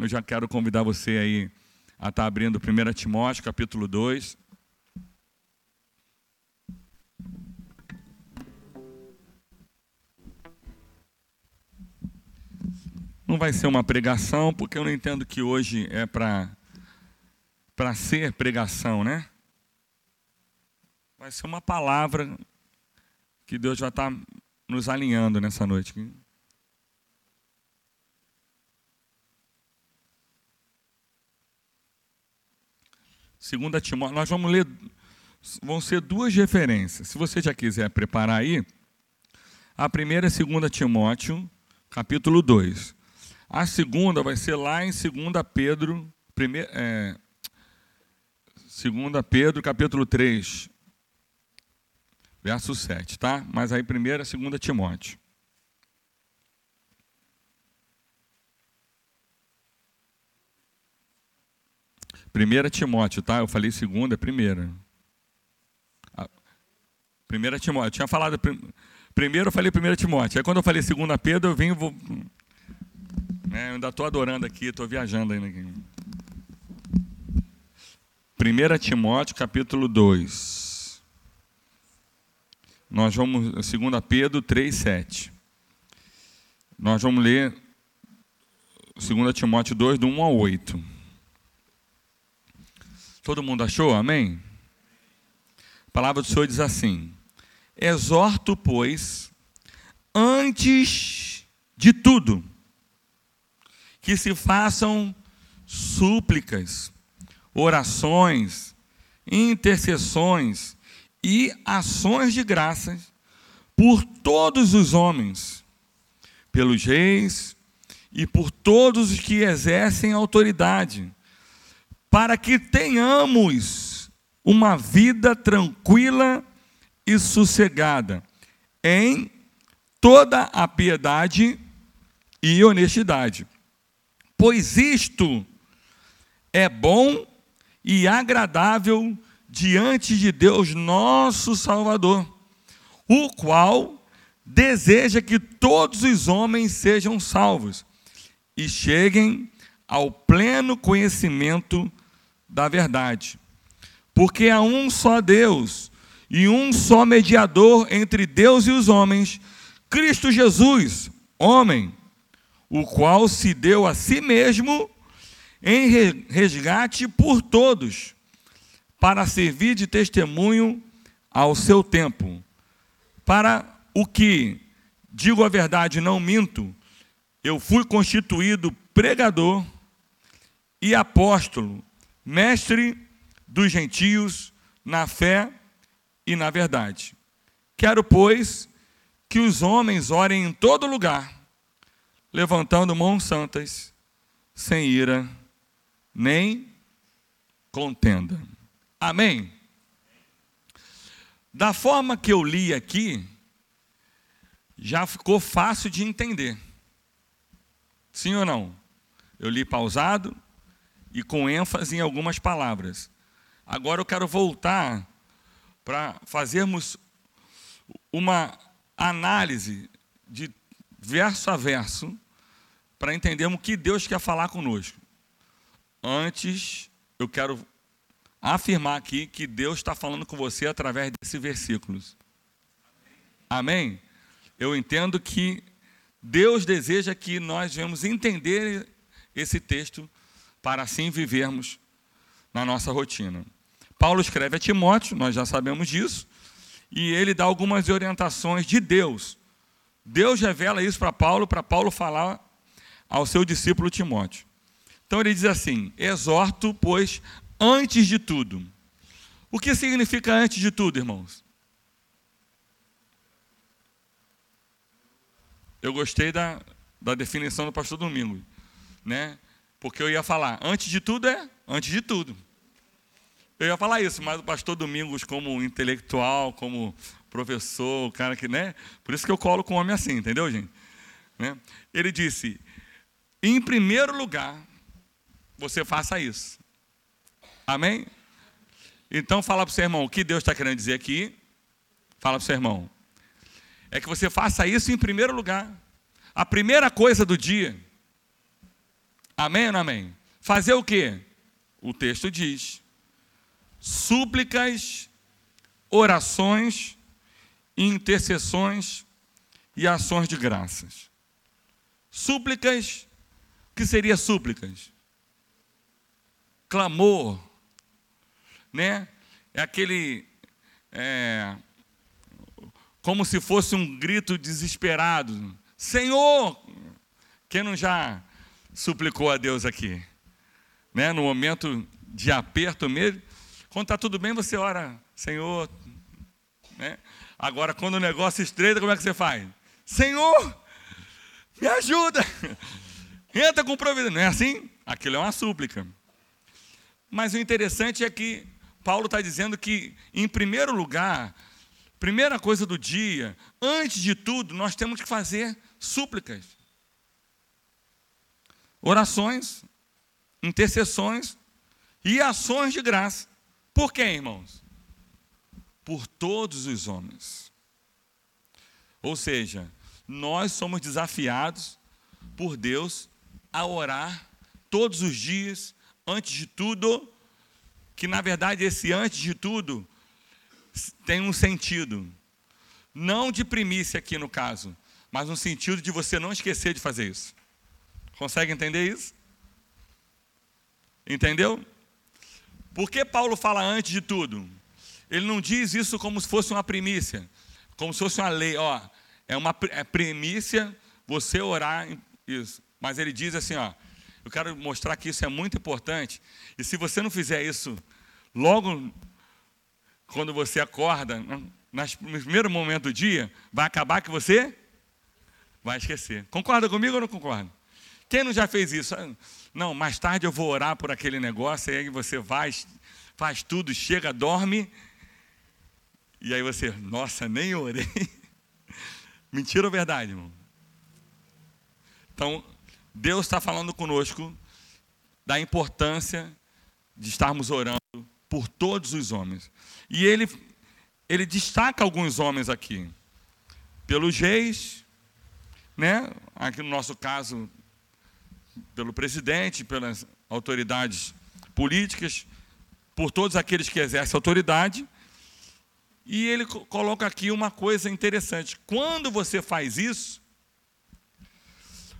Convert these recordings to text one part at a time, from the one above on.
eu já quero convidar você aí a estar abrindo 1 Timóteo, capítulo 2. Não vai ser uma pregação, porque eu não entendo que hoje é para para ser pregação, né? Vai ser uma palavra que Deus já está nos alinhando nessa noite. Segunda Timóteo, nós vamos ler, vão ser duas referências. Se você já quiser preparar aí, a primeira é segunda Timóteo, capítulo 2. A segunda vai ser lá em 2 Pedro, primeir, é, 2 Pedro, capítulo 3, verso 7, tá? Mas aí primeiro é 2 Timóteo. Primeira Timóteo, tá? Eu falei segunda, é primeira. Primeira Timóteo. Eu tinha falado primeiro, eu falei primeira Timóteo. Aí quando eu falei segunda Pedro, eu vim vou né, eu ainda estou adorando aqui, estou viajando ainda aqui. 1 Timóteo capítulo 2. Nós vamos, 2 Pedro 3, 7. Nós vamos ler 2 Timóteo 2, do 1 ao 8. Todo mundo achou? Amém? A palavra do Senhor diz assim: Exorto, pois, antes de tudo, que se façam súplicas, orações, intercessões e ações de graças por todos os homens, pelos reis e por todos os que exercem autoridade, para que tenhamos uma vida tranquila e sossegada em toda a piedade e honestidade. Pois isto é bom e agradável diante de Deus nosso Salvador, o qual deseja que todos os homens sejam salvos e cheguem ao pleno conhecimento da verdade. Porque há um só Deus e um só mediador entre Deus e os homens, Cristo Jesus, homem o qual se deu a si mesmo em resgate por todos, para servir de testemunho ao seu tempo. Para o que, digo a verdade, não minto, eu fui constituído pregador e apóstolo, mestre dos gentios na fé e na verdade. Quero, pois, que os homens orem em todo lugar levantando mãos santas, sem ira, nem contenda. Amém? Da forma que eu li aqui, já ficou fácil de entender. Sim ou não? Eu li pausado e com ênfase em algumas palavras. Agora eu quero voltar para fazermos uma análise de verso a verso para entendermos o que Deus quer falar conosco. Antes, eu quero afirmar aqui que Deus está falando com você através desses versículos. Amém? Eu entendo que Deus deseja que nós venhamos entender esse texto para assim vivermos na nossa rotina. Paulo escreve a Timóteo, nós já sabemos disso, e ele dá algumas orientações de Deus. Deus revela isso para Paulo, para Paulo falar ao seu discípulo Timóteo. Então ele diz assim: exorto, pois, antes de tudo. O que significa antes de tudo, irmãos? Eu gostei da, da definição do pastor Domingo, né? Porque eu ia falar, antes de tudo é antes de tudo. Eu ia falar isso, mas o pastor Domingos, como intelectual, como professor, o cara que, né? Por isso que eu colo com homem assim, entendeu, gente? Né? Ele disse: em primeiro lugar, você faça isso. Amém? Então fala para o seu irmão o que Deus está querendo dizer aqui. Fala para o seu irmão. É que você faça isso em primeiro lugar. A primeira coisa do dia. Amém ou não amém? Fazer o quê? O texto diz: súplicas, orações, intercessões e ações de graças. Súplicas, que seria súplicas? Clamor, né? É aquele, é, como se fosse um grito desesperado. Senhor, quem não já suplicou a Deus aqui? Né? No momento de aperto mesmo, quando está tudo bem, você ora, Senhor. Né? Agora, quando o negócio estreita, como é que você faz? Senhor, me ajuda. Entra com providência. Não é assim? Aquilo é uma súplica. Mas o interessante é que Paulo está dizendo que, em primeiro lugar, primeira coisa do dia, antes de tudo, nós temos que fazer súplicas, orações, intercessões e ações de graça. Por quem, irmãos? Por todos os homens. Ou seja, nós somos desafiados por Deus a orar todos os dias, antes de tudo, que na verdade esse antes de tudo tem um sentido. Não de primícia aqui no caso, mas um sentido de você não esquecer de fazer isso. Consegue entender isso? Entendeu? Por que Paulo fala antes de tudo? Ele não diz isso como se fosse uma primícia, como se fosse uma lei. Ó, é uma é primícia você orar isso. Mas ele diz assim, ó, eu quero mostrar que isso é muito importante. E se você não fizer isso logo quando você acorda, no primeiro momento do dia, vai acabar que você vai esquecer. Concorda comigo ou não concorda? Quem não já fez isso? Ah, não, mais tarde eu vou orar por aquele negócio, e aí você vai, faz tudo, chega, dorme, e aí você, nossa, nem orei. Mentira ou verdade, irmão? Então, Deus está falando conosco da importância de estarmos orando por todos os homens. E ele, ele destaca alguns homens aqui. Pelos reis, né? aqui no nosso caso, pelo presidente, pelas autoridades políticas, por todos aqueles que exercem autoridade. E ele coloca aqui uma coisa interessante. Quando você faz isso,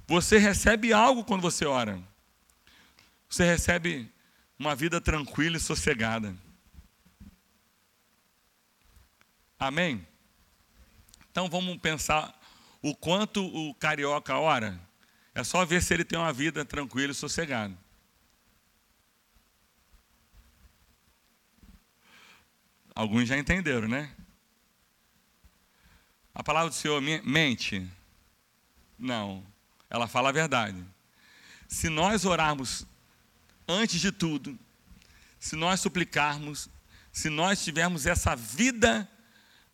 você recebe algo quando você ora. Você recebe uma vida tranquila e sossegada. Amém? Então vamos pensar o quanto o carioca ora. É só ver se ele tem uma vida tranquila e sossegada. Alguns já entenderam, né? A palavra do Senhor mente? Não, ela fala a verdade. Se nós orarmos antes de tudo, se nós suplicarmos, se nós tivermos essa vida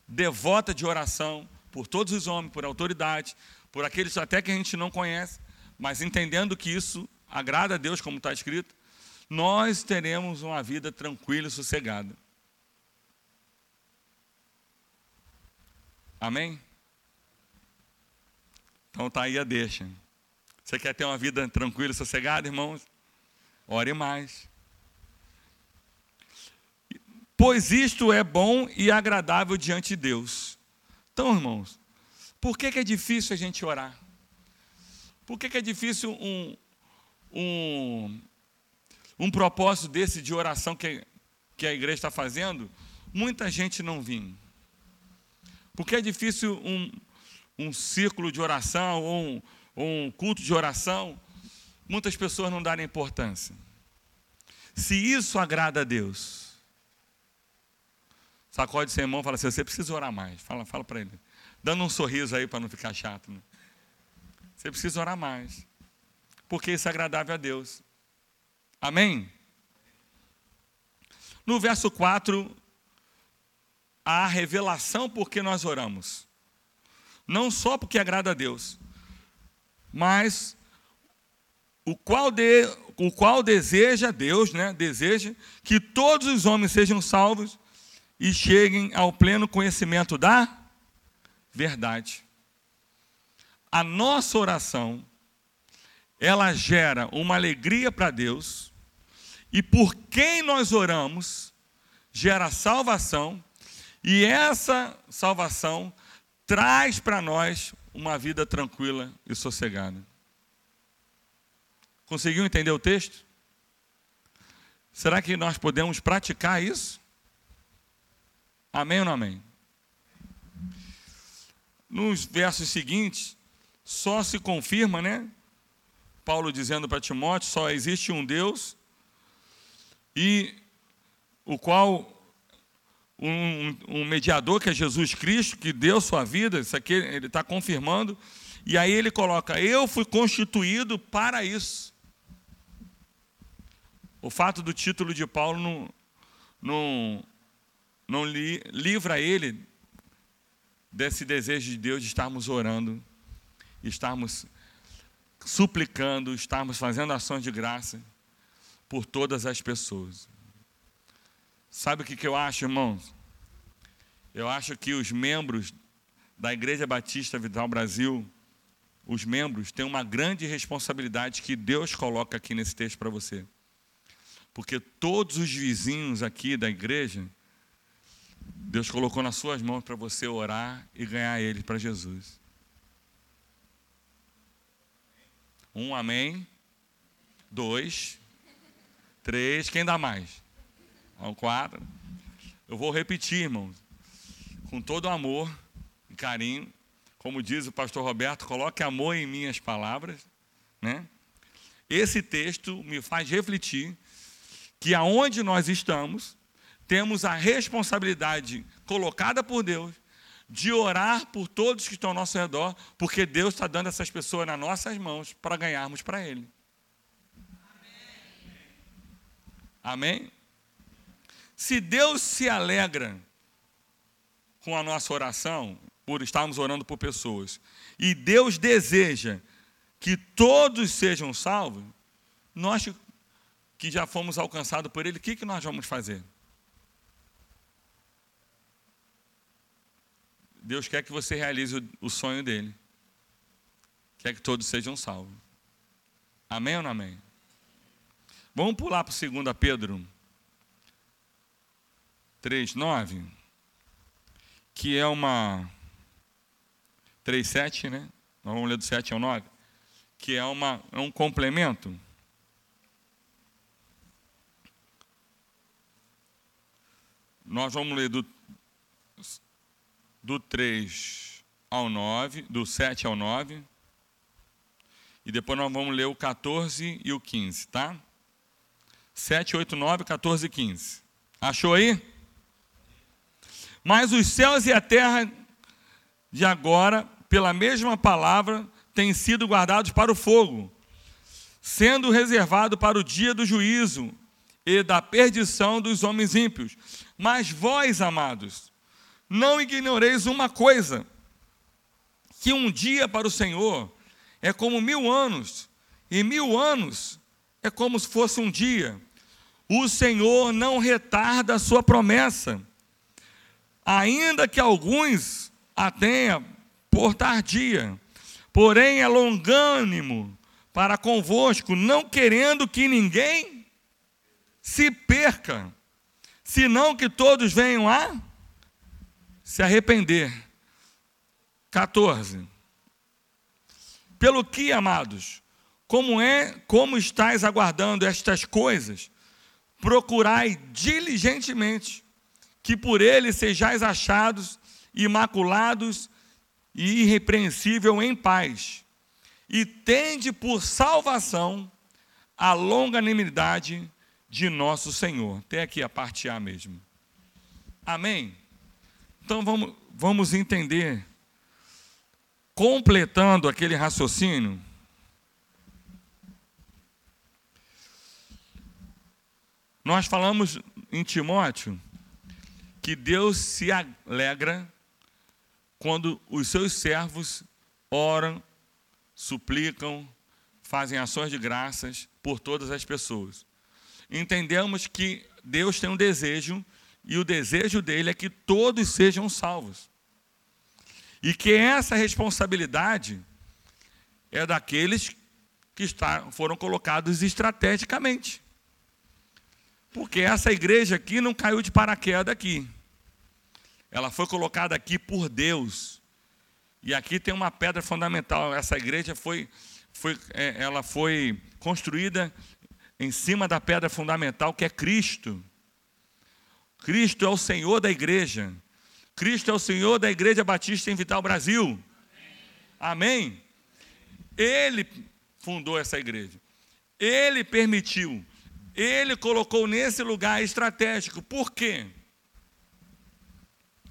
devota de oração por todos os homens, por autoridade, por aqueles até que a gente não conhece, mas entendendo que isso agrada a Deus, como está escrito, nós teremos uma vida tranquila e sossegada. Amém? Então está aí a deixa. Você quer ter uma vida tranquila e sossegada, irmãos? Ore mais. Pois isto é bom e agradável diante de Deus. Então, irmãos, por que, que é difícil a gente orar? Por que, que é difícil um, um, um propósito desse de oração que, que a igreja está fazendo? Muita gente não vinha. Porque é difícil um, um círculo de oração ou um, um culto de oração muitas pessoas não darem importância. Se isso agrada a Deus, sacode seu irmão e fala assim: você precisa orar mais. Fala, fala para ele. Dando um sorriso aí para não ficar chato. Né? Você precisa orar mais. Porque isso é agradável a Deus. Amém? No verso 4, a revelação porque nós oramos. Não só porque agrada a Deus, mas o qual, de, o qual deseja Deus, né, deseja que todos os homens sejam salvos e cheguem ao pleno conhecimento da verdade. A nossa oração ela gera uma alegria para Deus, e por quem nós oramos, gera salvação, e essa salvação traz para nós uma vida tranquila e sossegada. Conseguiu entender o texto? Será que nós podemos praticar isso? Amém ou não amém? Nos versos seguintes, só se confirma, né? Paulo dizendo para Timóteo: só existe um Deus e o qual um, um, mediador que é Jesus Cristo, que deu sua vida, isso aqui ele está confirmando, e aí ele coloca: Eu fui constituído para isso. O fato do título de Paulo não, não, não li, livra ele desse desejo de Deus de estarmos orando, estarmos suplicando, estarmos fazendo ações de graça por todas as pessoas. Sabe o que, que eu acho, irmãos? Eu acho que os membros da Igreja Batista Vital Brasil, os membros, têm uma grande responsabilidade que Deus coloca aqui nesse texto para você. Porque todos os vizinhos aqui da igreja, Deus colocou nas suas mãos para você orar e ganhar eles para Jesus. Um amém. Dois. Três. Quem dá mais? Um, quatro. Eu vou repetir, irmãos. Com todo amor e carinho. Como diz o pastor Roberto, coloque amor em minhas palavras. Né? Esse texto me faz refletir que aonde nós estamos, temos a responsabilidade colocada por Deus de orar por todos que estão ao nosso redor, porque Deus está dando essas pessoas nas nossas mãos para ganharmos para Ele. Amém. Se Deus se alegra com a nossa oração, por estarmos orando por pessoas, e Deus deseja que todos sejam salvos, nós que já fomos alcançados por Ele, o que, que nós vamos fazer? Deus quer que você realize o, sonho dele. Quer que todos sejam salvos. Amém ou não amém? Vamos pular para 2 Pedro 3, 9, que é uma 3, 7, né? Nós vamos ler do 7 ao 9, que é, uma, é um complemento Nós vamos ler do, do 3 ao 9, do 7 ao 9. E depois nós vamos ler o 14 e o 15, tá? 7, 8, 9, 14 e 15. Achou aí? Mas os céus e a terra de agora, pela mesma palavra, têm sido guardados para o fogo, sendo reservado para o dia do juízo e da perdição dos homens ímpios. Mas vós, amados, não ignoreis uma coisa: que um dia para o Senhor é como mil anos, e mil anos é como se fosse um dia. O Senhor não retarda a sua promessa, ainda que alguns a tenha por tardia, porém é longânimo para convosco, não querendo que ninguém se perca senão que todos venham a se arrepender. 14. Pelo que, amados, como é, como estáis aguardando estas coisas, procurai diligentemente que por ele sejais achados imaculados e irrepreensível em paz, e tende por salvação a longanimidade de nosso Senhor. Até aqui a parte A mesmo. Amém? Então vamos, vamos entender, completando aquele raciocínio. Nós falamos em Timóteo que Deus se alegra quando os seus servos oram, suplicam, fazem ações de graças por todas as pessoas entendemos que Deus tem um desejo, e o desejo dele é que todos sejam salvos. E que essa responsabilidade é daqueles que foram colocados estrategicamente. Porque essa igreja aqui não caiu de paraquedas aqui. Ela foi colocada aqui por Deus. E aqui tem uma pedra fundamental. Essa igreja foi, foi, é, ela foi construída em cima da pedra fundamental que é Cristo. Cristo é o Senhor da igreja. Cristo é o Senhor da Igreja Batista em Vital Brasil. Amém? Ele fundou essa igreja. Ele permitiu. Ele colocou nesse lugar estratégico. Por quê?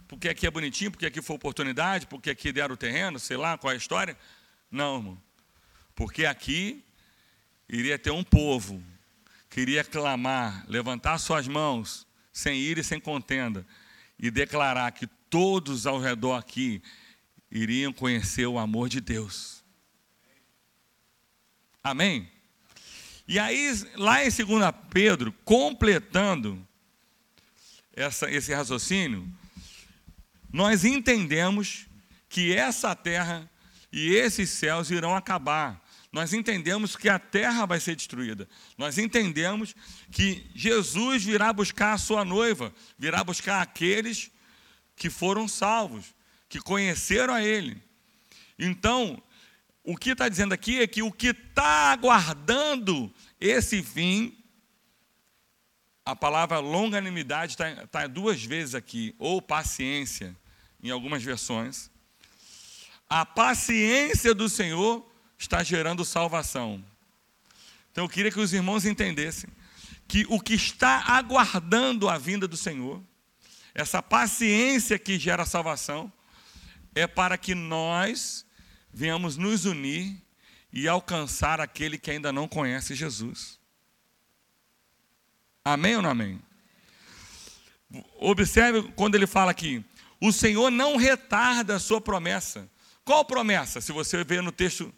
Porque aqui é bonitinho, porque aqui foi oportunidade, porque aqui deram o terreno, sei lá qual é a história. Não, irmão. Porque aqui iria ter um povo que iria clamar, levantar suas mãos, sem ir e sem contenda, e declarar que todos ao redor aqui iriam conhecer o amor de Deus. Amém? E aí, lá em 2 Pedro, completando essa, esse raciocínio, nós entendemos que essa terra e esses céus irão acabar. Nós entendemos que a terra vai ser destruída. Nós entendemos que Jesus virá buscar a sua noiva, virá buscar aqueles que foram salvos, que conheceram a Ele. Então, o que está dizendo aqui é que o que está aguardando esse fim, a palavra longanimidade está tá duas vezes aqui, ou paciência, em algumas versões. A paciência do Senhor está gerando salvação. Então eu queria que os irmãos entendessem que o que está aguardando a vinda do Senhor, essa paciência que gera salvação, é para que nós venhamos nos unir e alcançar aquele que ainda não conhece Jesus. Amém ou não amém? Observe quando ele fala aqui: o Senhor não retarda a sua promessa. Qual promessa? Se você ver no texto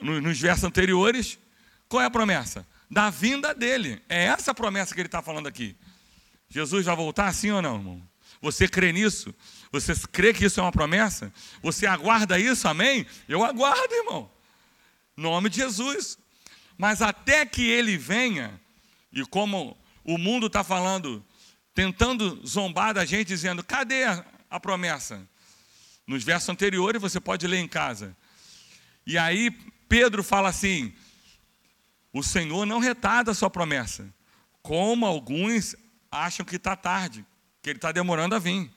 nos versos anteriores, qual é a promessa? Da vinda dele. É essa a promessa que ele está falando aqui. Jesus vai voltar, sim ou não, irmão? Você crê nisso? Você crê que isso é uma promessa? Você aguarda isso, amém? Eu aguardo, irmão. Nome de Jesus. Mas até que ele venha, e como o mundo está falando, tentando zombar da gente, dizendo: cadê a, a promessa? Nos versos anteriores, você pode ler em casa. E aí Pedro fala assim: o Senhor não retarda a sua promessa, como alguns acham que está tarde, que ele está demorando a vir.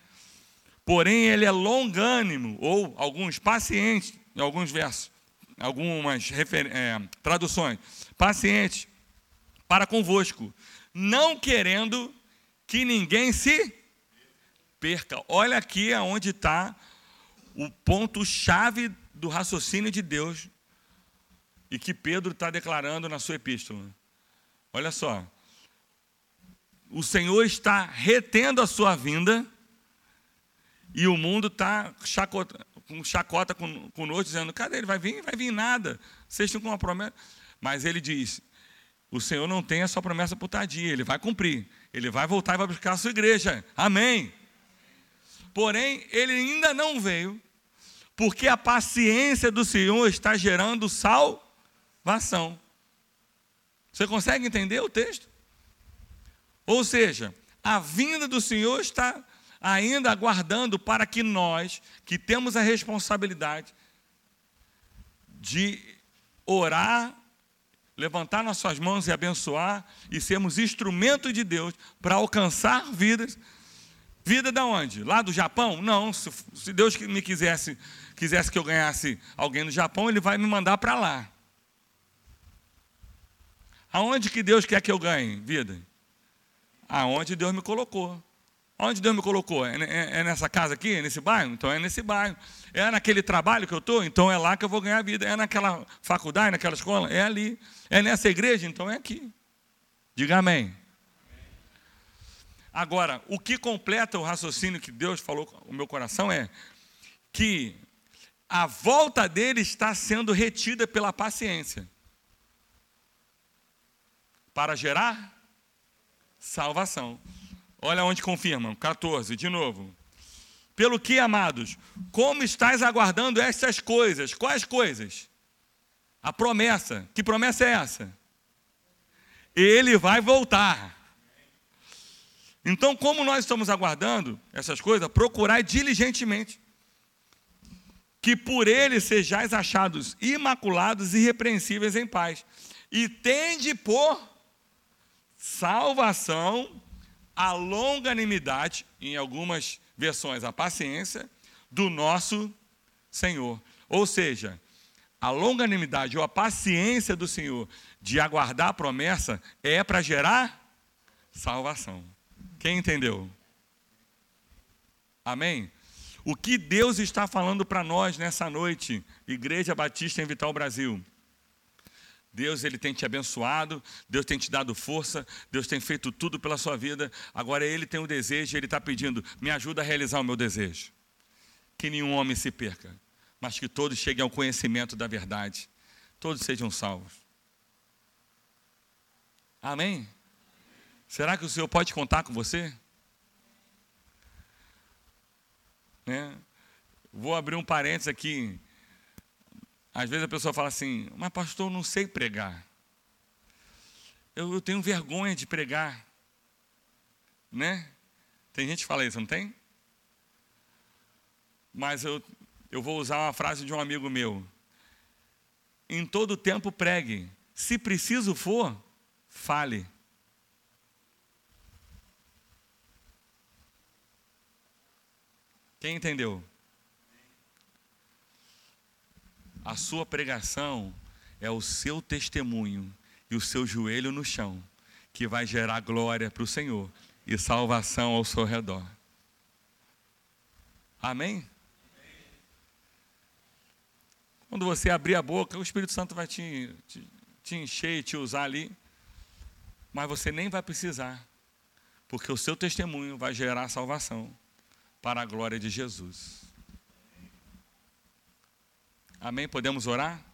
Porém, ele é longânimo, ou alguns pacientes, em alguns versos, algumas é, traduções, paciente para convosco, não querendo que ninguém se perca. Olha aqui aonde está o ponto-chave do raciocínio de Deus e que Pedro está declarando na sua epístola. Olha só. O Senhor está retendo a sua vinda e o mundo está com chacota conosco, dizendo: cadê ele? Vai vir? Vai vir nada. Vocês estão com uma promessa. Mas ele diz: o Senhor não tem a sua promessa por tardia, ele vai cumprir. Ele vai voltar e vai buscar a sua igreja. Amém. Porém, ele ainda não veio, porque a paciência do Senhor está gerando sal salvação. Você consegue entender o texto? Ou seja, a vinda do Senhor está ainda aguardando para que nós, que temos a responsabilidade de orar, levantar nossas mãos e abençoar e sermos instrumento de Deus para alcançar vidas. Vida da onde? Lá do Japão? Não, se Deus me quisesse, quisesse que eu ganhasse alguém no Japão, ele vai me mandar para lá. Aonde que Deus quer que eu ganhe vida? Aonde Deus me colocou. Onde Deus me colocou? É, é, é, nessa casa aqui? É nesse bairro? Então é nesse bairro. É naquele trabalho que eu estou? Então é lá que eu vou ganhar vida. É naquela faculdade, naquela escola? É ali. É nessa igreja? Então é aqui. Diga amém. Agora, o que completa o raciocínio que Deus falou no meu coração é que a volta dele está sendo retida pela paciência para gerar salvação. Olha onde confirma, 14, de novo. Pelo que, amados, como estáis aguardando estas coisas? Quais coisas? A promessa. Que promessa é essa? Ele vai voltar. Então, como nós estamos aguardando essas coisas, procurai diligentemente que por ele sejais achados imaculados e irrepreensíveis em paz. E tende por salvação a longanimidade, em algumas versões a paciência, do nosso Senhor. Ou seja, a longanimidade ou a paciência do Senhor de aguardar a promessa é para gerar salvação. Quem entendeu? Amém? O que Deus está falando para nós nessa noite, Igreja Batista em Vital Brasil? Deus ele tem te abençoado, Deus tem te dado força, Deus tem feito tudo pela sua vida. Agora ele tem um desejo, ele está pedindo: me ajuda a realizar o meu desejo. Que nenhum homem se perca, mas que todos cheguem ao conhecimento da verdade, todos sejam salvos. Amém? Será que o Senhor pode contar com você? Né? Vou abrir um parênteses aqui. Às vezes a pessoa fala assim, mas pastor, eu não sei pregar. Eu, eu tenho vergonha de pregar. Né? Tem gente que fala isso, não tem? Mas eu, eu vou usar uma frase de um amigo meu. Em todo tempo pregue. Se preciso for, fale. Quem entendeu? A sua pregação é o seu testemunho e o seu joelho no chão que vai gerar glória para o Senhor e salvação ao seu redor. Amém? Quando você abrir a boca, o Espírito Santo vai te, te, te encher e te usar ali, mas você nem vai precisar, porque o seu testemunho vai gerar salvação para a glória de Jesus. Amém? Podemos orar?